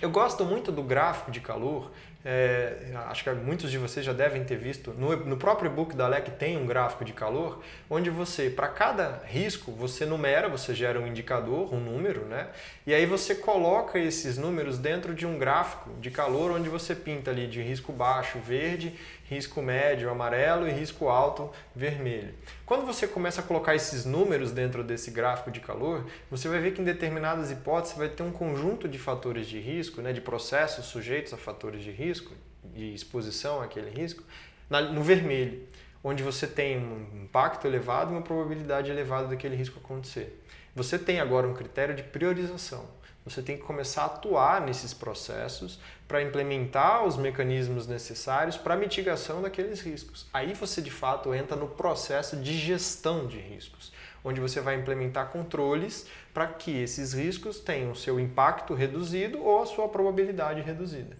Eu gosto muito do gráfico de calor é, acho que muitos de vocês já devem ter visto, no, no próprio e-book da LEC tem um gráfico de calor, onde você, para cada risco, você numera, você gera um indicador, um número, né? E aí você coloca esses números dentro de um gráfico de calor, onde você pinta ali de risco baixo, verde, risco médio, amarelo e risco alto, vermelho. Quando você começa a colocar esses números dentro desse gráfico de calor, você vai ver que em determinadas hipóteses vai ter um conjunto de fatores de risco, né, de processos sujeitos a fatores de risco, de exposição àquele risco, no vermelho, onde você tem um impacto elevado e uma probabilidade elevada daquele risco acontecer. Você tem agora um critério de priorização. Você tem que começar a atuar nesses processos para implementar os mecanismos necessários para a mitigação daqueles riscos. Aí você de fato entra no processo de gestão de riscos, onde você vai implementar controles para que esses riscos tenham seu impacto reduzido ou a sua probabilidade reduzida.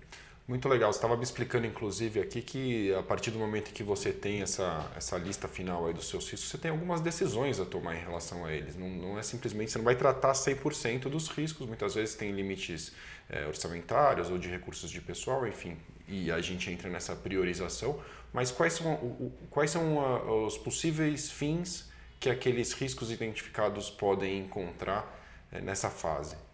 Muito legal. Você estava me explicando, inclusive, aqui que a partir do momento que você tem essa, essa lista final aí dos seus riscos, você tem algumas decisões a tomar em relação a eles. Não, não é simplesmente, você não vai tratar 100% dos riscos. Muitas vezes tem limites é, orçamentários ou de recursos de pessoal, enfim, e a gente entra nessa priorização. Mas quais são, o, quais são a, os possíveis fins que aqueles riscos identificados podem encontrar é, nessa fase?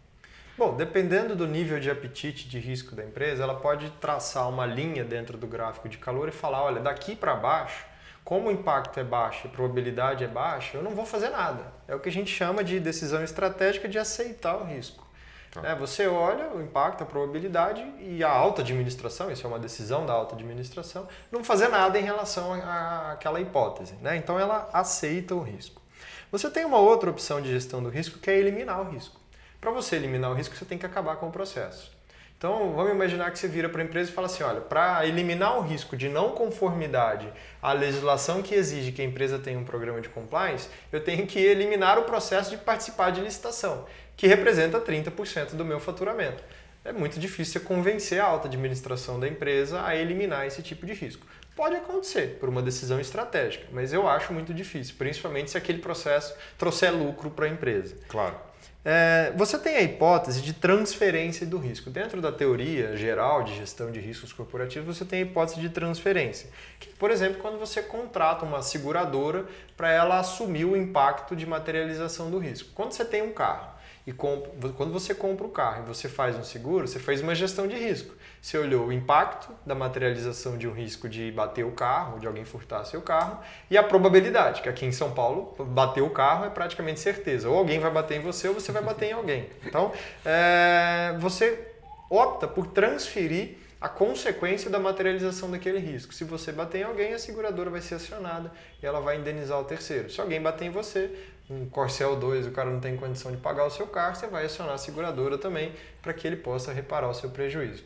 Bom, dependendo do nível de apetite de risco da empresa, ela pode traçar uma linha dentro do gráfico de calor e falar, olha, daqui para baixo, como o impacto é baixo e a probabilidade é baixa, eu não vou fazer nada. É o que a gente chama de decisão estratégica de aceitar o risco. Tá. É, você olha o impacto, a probabilidade e a alta administração, isso é uma decisão da alta administração, não fazer nada em relação àquela hipótese. Né? Então ela aceita o risco. Você tem uma outra opção de gestão do risco que é eliminar o risco. Para você eliminar o risco, você tem que acabar com o processo. Então, vamos imaginar que você vira para a empresa e fala assim: olha, para eliminar o risco de não conformidade à legislação que exige que a empresa tenha um programa de compliance, eu tenho que eliminar o processo de participar de licitação, que representa 30% do meu faturamento. É muito difícil você convencer a alta administração da empresa a eliminar esse tipo de risco. Pode acontecer por uma decisão estratégica, mas eu acho muito difícil, principalmente se aquele processo trouxer lucro para a empresa. Claro. É, você tem a hipótese de transferência do risco. Dentro da teoria geral de gestão de riscos corporativos, você tem a hipótese de transferência. Que, por exemplo, quando você contrata uma seguradora para ela assumir o impacto de materialização do risco. Quando você tem um carro e compra, quando você compra o carro e você faz um seguro, você faz uma gestão de risco. Você olhou o impacto da materialização de um risco de bater o carro, de alguém furtar seu carro, e a probabilidade, que aqui em São Paulo, bater o carro é praticamente certeza. Ou alguém vai bater em você ou você vai bater em alguém. Então, é, você opta por transferir a consequência da materialização daquele risco. Se você bater em alguém, a seguradora vai ser acionada e ela vai indenizar o terceiro. Se alguém bater em você, um Corcel 2, o cara não tem condição de pagar o seu carro, você vai acionar a seguradora também para que ele possa reparar o seu prejuízo.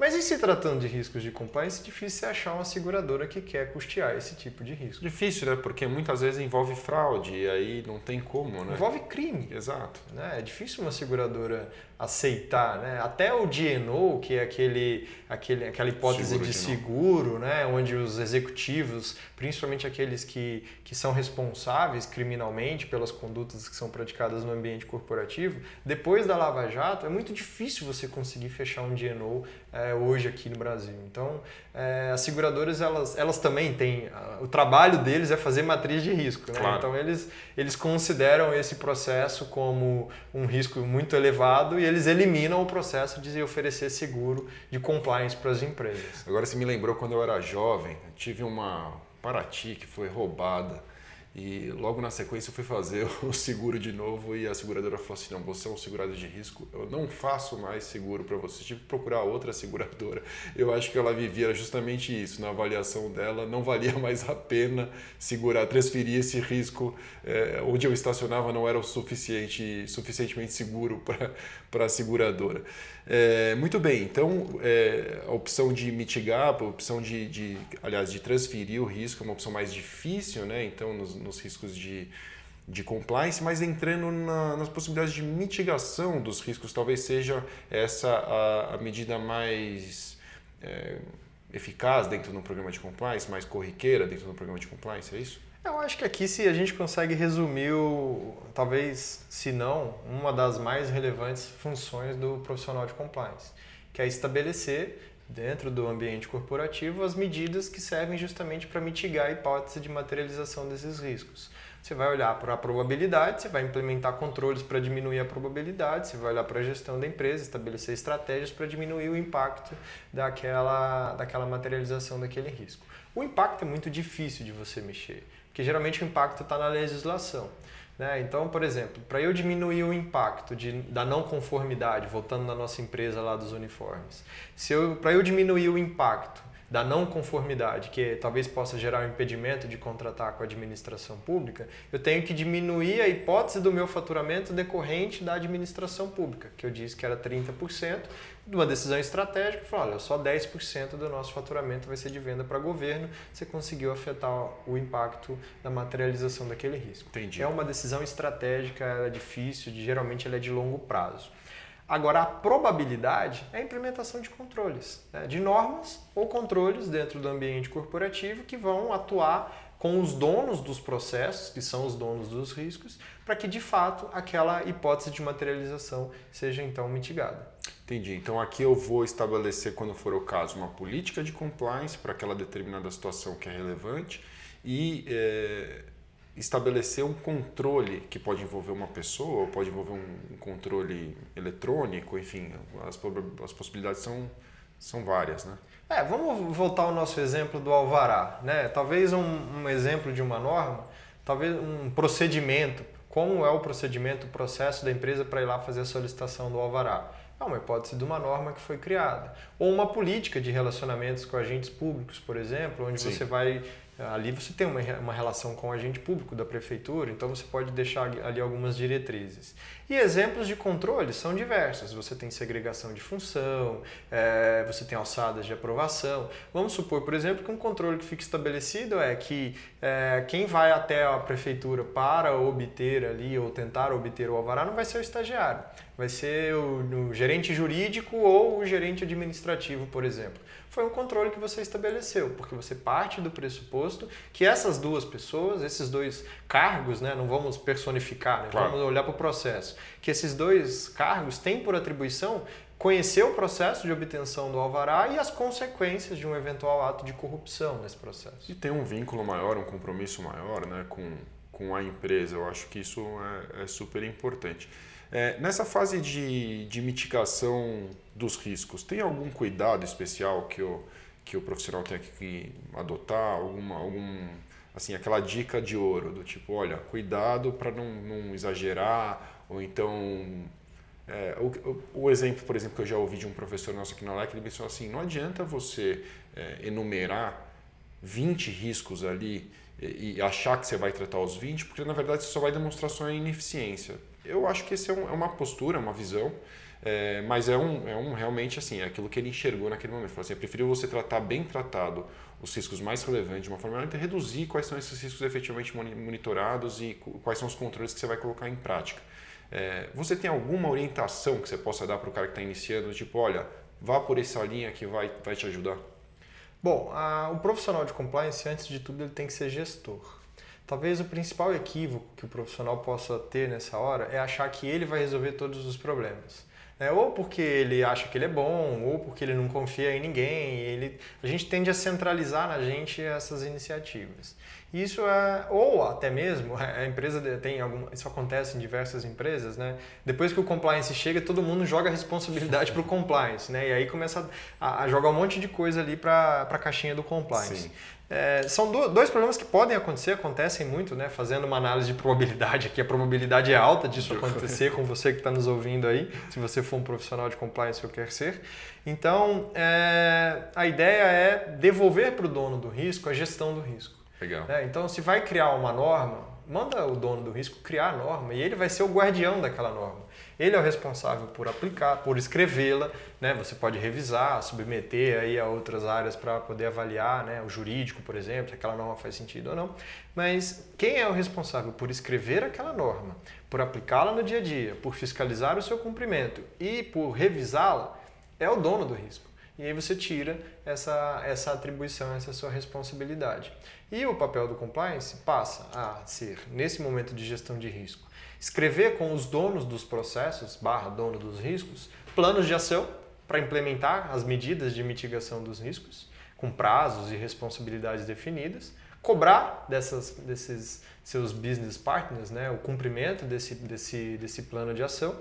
Mas em se tratando de riscos de compliance, é difícil achar uma seguradora que quer custear esse tipo de risco. Difícil, né? Porque muitas vezes envolve fraude e aí não tem como, né? Envolve crime. Exato. Né? É difícil uma seguradora aceitar, né? Até o DNO, que é aquele, aquele, aquela hipótese seguro de, de seguro, né? Onde os executivos, principalmente aqueles que, que são responsáveis criminalmente pelas condutas que são praticadas no ambiente corporativo, depois da Lava Jato, é muito difícil você conseguir fechar um DNO é, hoje aqui no Brasil. Então, é, as seguradoras, elas, elas também têm, o trabalho deles é fazer matriz de risco, né? Claro. Então, eles, eles consideram esse processo como um risco muito elevado e eles eliminam o processo de oferecer seguro de compliance para as empresas. Agora você me lembrou quando eu era jovem, eu tive uma Paraty que foi roubada e logo na sequência eu fui fazer o seguro de novo e a seguradora falou assim: não, você é um segurado de risco, eu não faço mais seguro para você. Tive que procurar outra seguradora. Eu acho que ela vivia justamente isso. Na avaliação dela, não valia mais a pena segurar, transferir esse risco. É, onde eu estacionava não era o suficiente, suficientemente seguro para a seguradora. É, muito bem, então é, a opção de mitigar, a opção de, de, aliás, de transferir o risco é uma opção mais difícil, né? Então, nos, nos riscos de, de compliance, mas entrando na, nas possibilidades de mitigação dos riscos, talvez seja essa a, a medida mais é, eficaz dentro do programa de compliance, mais corriqueira dentro do programa de compliance, é isso? Eu acho que aqui se a gente consegue resumir, o, talvez, se não, uma das mais relevantes funções do profissional de compliance, que é estabelecer dentro do ambiente corporativo as medidas que servem justamente para mitigar a hipótese de materialização desses riscos. Você vai olhar para a probabilidade, você vai implementar controles para diminuir a probabilidade, você vai olhar para a gestão da empresa, estabelecer estratégias para diminuir o impacto daquela, daquela materialização daquele risco. O impacto é muito difícil de você mexer, porque geralmente o impacto está na legislação. Né? Então, por exemplo, para eu diminuir o impacto de, da não conformidade, voltando na nossa empresa lá dos uniformes, se eu, para eu diminuir o impacto da não conformidade, que talvez possa gerar um impedimento de contratar com a administração pública, eu tenho que diminuir a hipótese do meu faturamento decorrente da administração pública, que eu disse que era 30%, de uma decisão estratégica, falar, olha, só 10% do nosso faturamento vai ser de venda para governo, você conseguiu afetar o impacto da materialização daquele risco. Entendi. É uma decisão estratégica, ela é difícil, geralmente ela é de longo prazo. Agora, a probabilidade é a implementação de controles, né? de normas ou controles dentro do ambiente corporativo que vão atuar com os donos dos processos, que são os donos dos riscos, para que de fato aquela hipótese de materialização seja então mitigada. Entendi. Então aqui eu vou estabelecer, quando for o caso, uma política de compliance para aquela determinada situação que é relevante e é, estabelecer um controle que pode envolver uma pessoa, pode envolver um controle eletrônico, enfim, as, as possibilidades são, são várias, né? É, vamos voltar ao nosso exemplo do alvará, né? Talvez um, um exemplo de uma norma, talvez um procedimento, como é o procedimento, o processo da empresa para ir lá fazer a solicitação do alvará. É uma hipótese de uma norma que foi criada. Ou uma política de relacionamentos com agentes públicos, por exemplo, onde Sim. você vai Ali você tem uma, uma relação com o agente público da prefeitura, então você pode deixar ali algumas diretrizes. E exemplos de controle são diversos. Você tem segregação de função, é, você tem alçadas de aprovação. Vamos supor, por exemplo, que um controle que fica estabelecido é que é, quem vai até a prefeitura para obter ali ou tentar obter o alvará não vai ser o estagiário, vai ser o, o gerente jurídico ou o gerente administrativo, por exemplo foi um controle que você estabeleceu, porque você parte do pressuposto que essas duas pessoas, esses dois cargos, né, não vamos personificar, né, claro. vamos olhar para o processo, que esses dois cargos têm por atribuição conhecer o processo de obtenção do alvará e as consequências de um eventual ato de corrupção nesse processo. E tem um vínculo maior, um compromisso maior né, com, com a empresa. Eu acho que isso é, é super importante. É, nessa fase de, de mitigação dos riscos, tem algum cuidado especial que o, que o profissional tem que adotar? Alguma, algum, assim, aquela dica de ouro do tipo, olha, cuidado para não, não exagerar, ou então é, o, o, exemplo, por exemplo, que eu já ouvi de um professor nosso aqui na LEC, ele mencionou assim, não adianta você é, enumerar 20 riscos ali e, achar que você vai tratar os 20, porque na verdade você só vai demonstrar sua ineficiência. Eu acho que esse é, é uma postura, uma visão, é, mas é um, é um realmente assim, é aquilo que ele enxergou naquele momento. Falou assim, é preferível você tratar bem tratado os riscos mais relevantes de uma forma e reduzir quais são esses riscos efetivamente monitorados e quais são os controles que você vai colocar em prática. É, você tem alguma orientação que você possa dar para o cara que está iniciando, tipo, olha, vá por essa linha que vai, vai te ajudar? Bom, a, o profissional de compliance, antes de tudo, ele tem que ser gestor. Talvez o principal equívoco que o profissional possa ter nessa hora é achar que ele vai resolver todos os problemas. É, ou porque ele acha que ele é bom, ou porque ele não confia em ninguém. Ele, a gente tende a centralizar na gente essas iniciativas. Isso é, ou até mesmo, a empresa tem algum, isso acontece em diversas empresas, né? Depois que o compliance chega, todo mundo joga a responsabilidade para o compliance, né? E aí começa a, a, jogar um monte de coisa ali para a caixinha do compliance. Sim. É, são do, dois problemas que podem acontecer, acontecem muito, né? Fazendo uma análise de probabilidade aqui, a probabilidade é alta disso acontecer com você que está nos ouvindo aí, se você for um profissional de compliance ou quer ser. Então, é, a ideia é devolver para o dono do risco a gestão do risco. Legal. É, então, se vai criar uma norma, manda o dono do risco criar a norma e ele vai ser o guardião daquela norma. Ele é o responsável por aplicar, por escrevê-la, né? Você pode revisar, submeter aí a outras áreas para poder avaliar, né? O jurídico, por exemplo, se aquela norma faz sentido ou não. Mas quem é o responsável por escrever aquela norma, por aplicá-la no dia a dia, por fiscalizar o seu cumprimento e por revisá-la, é o dono do risco. E aí você tira essa, essa atribuição, essa sua responsabilidade. E o papel do compliance passa a ser, nesse momento de gestão de risco, escrever com os donos dos processos, barra dono dos riscos, planos de ação para implementar as medidas de mitigação dos riscos, com prazos e responsabilidades definidas, cobrar dessas, desses seus business partners né, o cumprimento desse, desse, desse plano de ação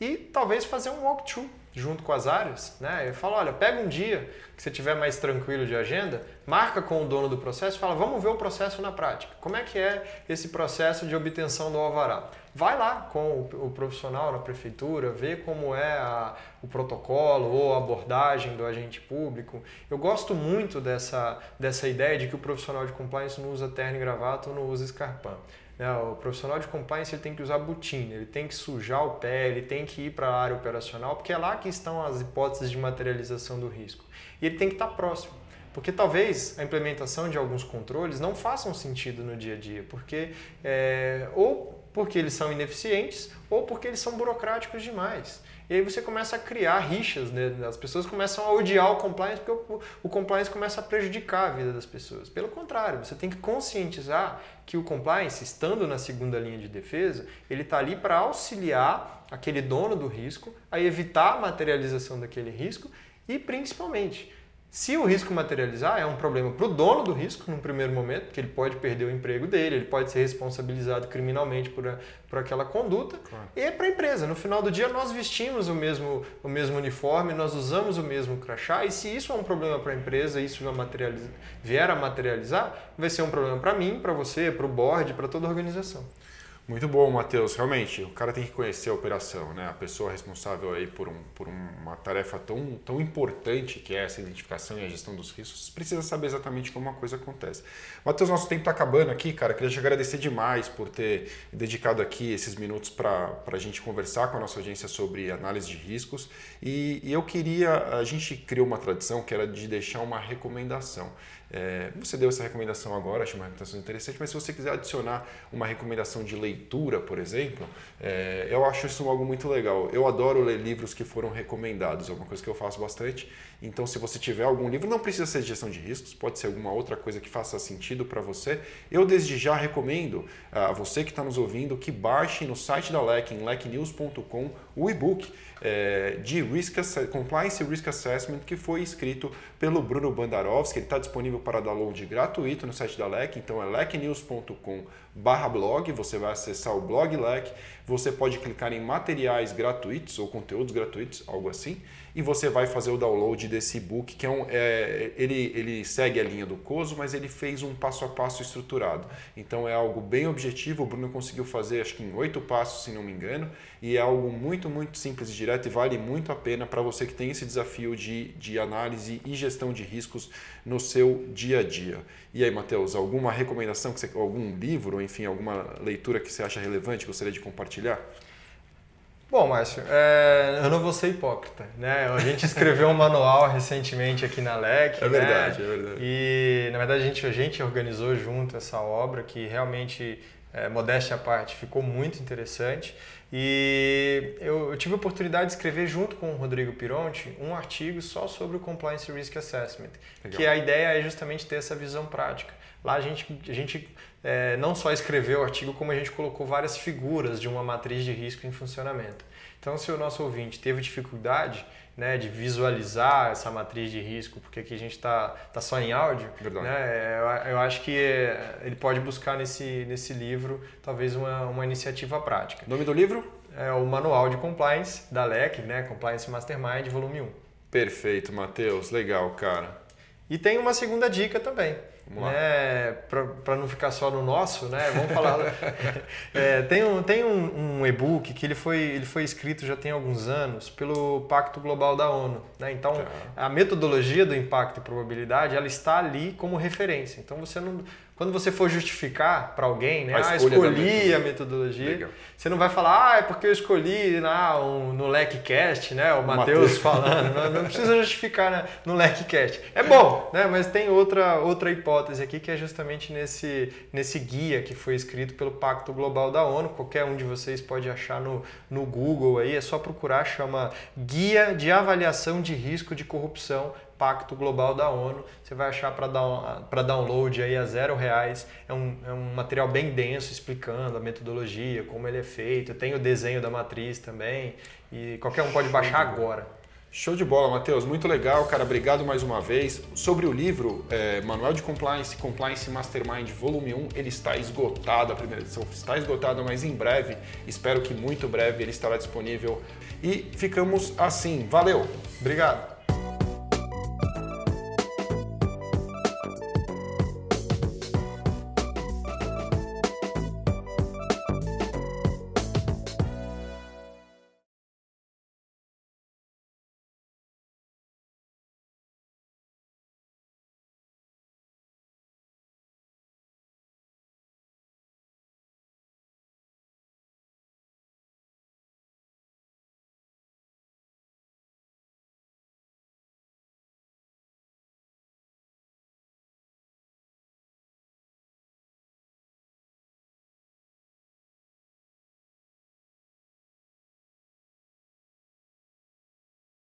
e talvez fazer um walkthrough junto com as áreas. Né? Eu falo, olha, pega um dia que você tiver mais tranquilo de agenda, marca com o dono do processo fala, vamos ver o processo na prática. Como é que é esse processo de obtenção do alvará? Vai lá com o, profissional na prefeitura, vê como é a, o protocolo ou a abordagem do agente público. Eu gosto muito dessa, dessa ideia de que o profissional de compliance não usa terno e gravata ou não usa escarpão. Né? O profissional de compliance ele tem que usar botina, ele tem que sujar o pé, ele tem que ir para a área operacional, porque é lá que estão as hipóteses de materialização do risco. E ele tem que estar próximo. Porque talvez a implementação de alguns controles não façam sentido no dia a dia, porque é, ou porque eles são ineficientes ou porque eles são burocráticos demais. E aí você começa a criar rixas, né? as pessoas começam a odiar o compliance porque o, o, compliance começa a prejudicar a vida das pessoas. Pelo contrário, você tem que conscientizar que o compliance, estando na segunda linha de defesa, ele está ali para auxiliar aquele dono do risco a evitar a materialização daquele risco e principalmente se o risco materializar, é um problema para o dono do risco, num primeiro momento, porque ele pode perder o emprego dele, ele pode ser responsabilizado criminalmente por, a, por aquela conduta, claro. e é para a empresa. No final do dia, nós vestimos o mesmo, o mesmo uniforme, nós usamos o mesmo crachá, e se isso é um problema para a empresa, isso vier a materializar, vai ser um problema para mim, para você, para o board, para toda a organização. Muito bom, Matheus. Realmente, o cara tem que conhecer a operação, né? A pessoa responsável aí por, um, por uma tarefa tão, tão importante que é essa identificação e a gestão dos riscos, precisa saber exatamente como uma coisa acontece. Matheus, nosso tempo está acabando aqui, cara. Queria te agradecer demais por ter dedicado aqui esses minutos para a gente conversar com a nossa audiência sobre análise de riscos. E, e eu queria, a gente criou uma tradição que era de deixar uma recomendação. É, você deu essa recomendação agora, acho uma recomendação interessante, mas se você quiser adicionar uma recomendação de leitura, por exemplo, é, eu acho isso algo muito legal. Eu adoro ler livros que foram recomendados, é uma coisa que eu faço bastante. Então, se você tiver algum livro, não precisa ser de gestão de riscos, pode ser alguma outra coisa que faça sentido para você. Eu, desde já, recomendo a você que está nos ouvindo que baixe no site da LEC, em lecnews.com, o e-book é, de Risk Compliance Risk Assessment que foi escrito pelo Bruno Bandarovski. Ele está disponível para download gratuito no site da LEC, então é lecnews.com blog, você vai acessar o blog LEC, você pode clicar em materiais gratuitos ou conteúdos gratuitos, algo assim, e você vai fazer o download desse e-book, que é um, é, ele, ele segue a linha do COSO, mas ele fez um passo a passo estruturado. Então é algo bem objetivo, o Bruno conseguiu fazer acho que em oito passos, se não me engano, e é algo muito, muito simples e direto e vale muito a pena para você que tem esse desafio de, de análise e gestão de riscos no seu dia a dia. E aí, Matheus, alguma recomendação, que você, algum livro, enfim, alguma leitura que você acha relevante, gostaria de compartilhar? Bom, Márcio, é, eu não vou ser hipócrita, né? A gente escreveu um manual recentemente aqui na LEC. É verdade, né? é verdade. E, na verdade, a gente, a gente organizou junto essa obra que realmente, é, modéstia à parte, ficou muito interessante. E eu, eu, tive a oportunidade de escrever junto com o Rodrigo Pironti um artigo só sobre o Compliance Risk Assessment, Legal. que a ideia é justamente ter essa visão prática. Lá a gente, a gente é, não só escreveu o artigo, como a gente colocou várias figuras de uma matriz de risco em funcionamento. Então, se o nosso ouvinte teve dificuldade né, de visualizar essa matriz de risco, porque aqui a gente está tá só em áudio, né, eu, eu, acho que é, ele pode buscar nesse, nesse livro talvez uma, uma iniciativa prática. nome do livro? É o Manual de Compliance da LEC, né, Compliance Mastermind, volume 1. Perfeito, Matheus. Legal, cara. E tem uma segunda dica também né, para não ficar só no nosso, né? Vamos falar. é, tem um, tem um, um e-book que ele foi, ele foi escrito já tem alguns anos pelo Pacto Global da ONU. Né? Então, tá. a metodologia do impacto e probabilidade ela está ali como referência. Então, você não, quando você for justificar para alguém, né? A ah, escolhi a metodologia. Legal. Você não vai falar, ah, é porque eu escolhi ah, um, no LecCast, né? O Matheus falando. não, não, precisa justificar né, no LecCast. É bom, né? Mas tem outra, outra hipótese aqui que é justamente nesse, nesse guia que foi escrito pelo Pacto Global da ONU. Qualquer um de vocês pode achar no, no Google aí, é só procurar, chama Guia de Avaliação de Risco de Corrupção Pacto Global da ONU. Você vai achar para download aí a zero reais. É um, é um material bem denso explicando a metodologia, como ele é feito. Tem o desenho da matriz também. E qualquer um pode baixar agora. Show de bola, Matheus. Muito legal, cara. Obrigado mais uma vez. Sobre o livro, é, Manual de Compliance, Compliance Mastermind, volume 1, ele está esgotado, a primeira edição está esgotada, mas em breve, espero que muito breve, ele estará disponível. E ficamos assim. Valeu! Obrigado.